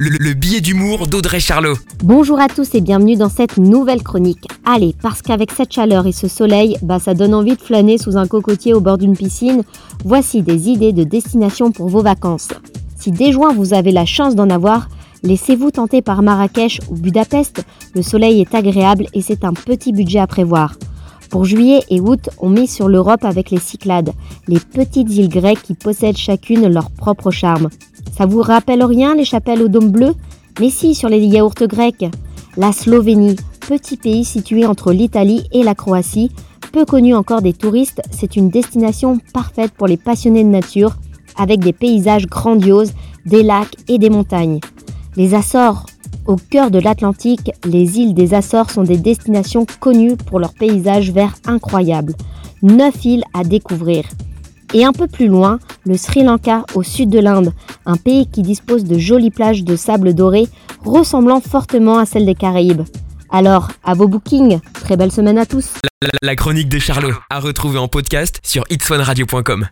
Le, le billet d'humour d'Audrey Charlot. Bonjour à tous et bienvenue dans cette nouvelle chronique. Allez, parce qu'avec cette chaleur et ce soleil, bah ça donne envie de flâner sous un cocotier au bord d'une piscine. Voici des idées de destination pour vos vacances. Si dès juin vous avez la chance d'en avoir, laissez-vous tenter par Marrakech ou Budapest. Le soleil est agréable et c'est un petit budget à prévoir. Pour juillet et août, on mise sur l'Europe avec les Cyclades, les petites îles grecques qui possèdent chacune leur propre charme. Ça vous rappelle rien les chapelles au dôme bleu Mais si, sur les yaourts grecs. La Slovénie, petit pays situé entre l'Italie et la Croatie, peu connu encore des touristes, c'est une destination parfaite pour les passionnés de nature, avec des paysages grandioses, des lacs et des montagnes. Les Açores, au cœur de l'Atlantique, les îles des Açores sont des destinations connues pour leurs paysages verts incroyables. Neuf îles à découvrir. Et un peu plus loin, le Sri Lanka au sud de l'Inde, un pays qui dispose de jolies plages de sable doré ressemblant fortement à celles des Caraïbes. Alors, à vos bookings, très belle semaine à tous. La, chronique de Charlot, à retrouver en podcast sur itswanradio.com.